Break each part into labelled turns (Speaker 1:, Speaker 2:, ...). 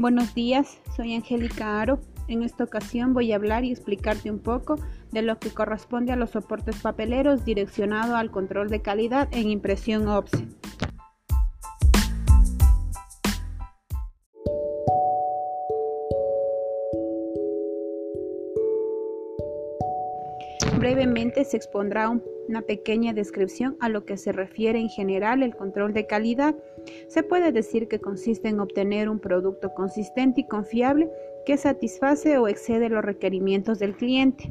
Speaker 1: Buenos días, soy Angélica Aro. En esta ocasión voy a hablar y explicarte un poco de lo que corresponde a los soportes papeleros direccionado al control de calidad en impresión OPSE. Brevemente se expondrá una pequeña descripción a lo que se refiere en general el control de calidad. Se puede decir que consiste en obtener un producto consistente y confiable que satisface o excede los requerimientos del cliente.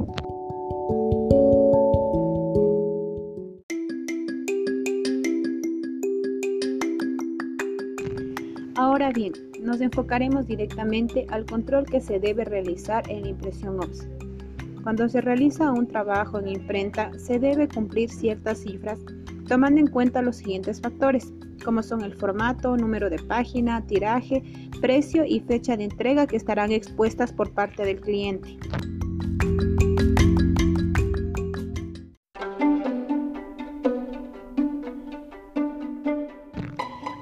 Speaker 1: Ahora bien, nos enfocaremos directamente al control que se debe realizar en la impresión OPS. Cuando se realiza un trabajo en imprenta, se debe cumplir ciertas cifras tomando en cuenta los siguientes factores, como son el formato, número de página, tiraje, precio y fecha de entrega que estarán expuestas por parte del cliente.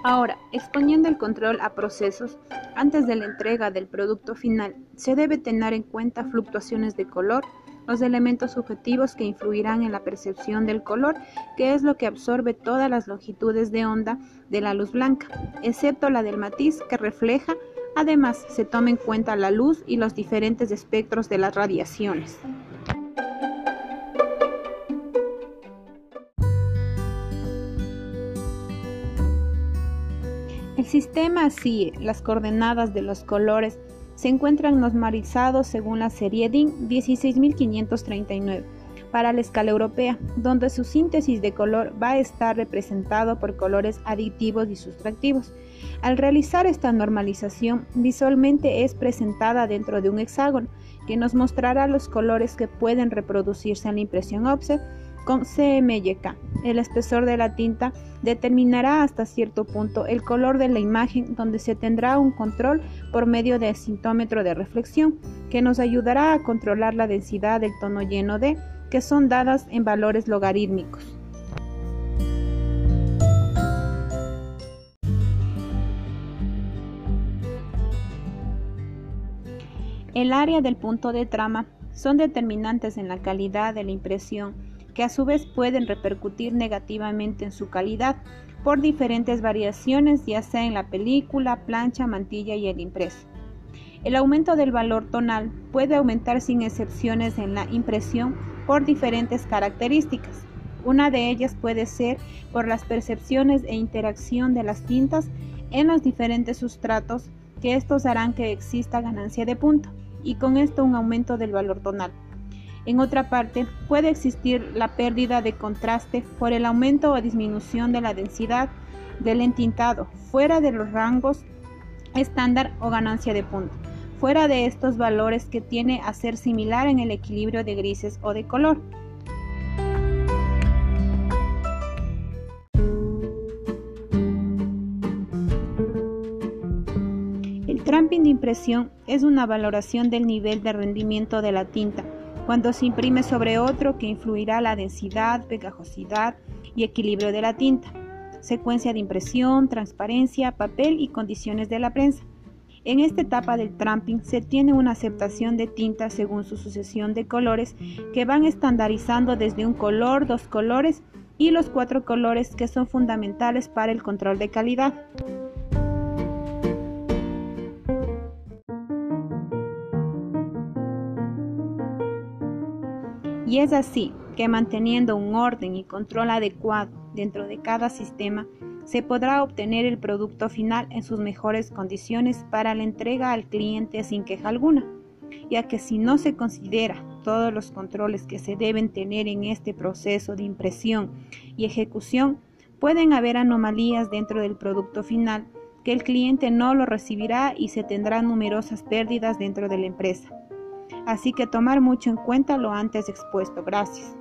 Speaker 1: Ahora, exponiendo el control a procesos, antes de la entrega del producto final, se debe tener en cuenta fluctuaciones de color, los elementos subjetivos que influirán en la percepción del color, que es lo que absorbe todas las longitudes de onda de la luz blanca, excepto la del matiz que refleja. Además, se toma en cuenta la luz y los diferentes espectros de las radiaciones. El sistema CIE, las coordenadas de los colores, se encuentran normalizados según la serie DIN 16539 para la escala europea, donde su síntesis de color va a estar representado por colores aditivos y sustractivos. Al realizar esta normalización, visualmente es presentada dentro de un hexágono que nos mostrará los colores que pueden reproducirse en la impresión offset con CMYK. El espesor de la tinta determinará hasta cierto punto el color de la imagen donde se tendrá un control por medio de sintómetro de reflexión que nos ayudará a controlar la densidad del tono lleno de que son dadas en valores logarítmicos. El área del punto de trama son determinantes en la calidad de la impresión que a su vez pueden repercutir negativamente en su calidad por diferentes variaciones, ya sea en la película, plancha, mantilla y el impreso. El aumento del valor tonal puede aumentar sin excepciones en la impresión por diferentes características. Una de ellas puede ser por las percepciones e interacción de las tintas en los diferentes sustratos, que estos harán que exista ganancia de punto y con esto un aumento del valor tonal. En otra parte, puede existir la pérdida de contraste por el aumento o disminución de la densidad del entintado fuera de los rangos estándar o ganancia de punto, fuera de estos valores que tiene a ser similar en el equilibrio de grises o de color. El tramping de impresión es una valoración del nivel de rendimiento de la tinta cuando se imprime sobre otro que influirá la densidad, pegajosidad y equilibrio de la tinta, secuencia de impresión, transparencia, papel y condiciones de la prensa. En esta etapa del tramping se tiene una aceptación de tinta según su sucesión de colores que van estandarizando desde un color, dos colores y los cuatro colores que son fundamentales para el control de calidad. Y es así que manteniendo un orden y control adecuado dentro de cada sistema, se podrá obtener el producto final en sus mejores condiciones para la entrega al cliente sin queja alguna, ya que si no se considera todos los controles que se deben tener en este proceso de impresión y ejecución, pueden haber anomalías dentro del producto final que el cliente no lo recibirá y se tendrán numerosas pérdidas dentro de la empresa. Así que tomar mucho en cuenta lo antes expuesto. Gracias.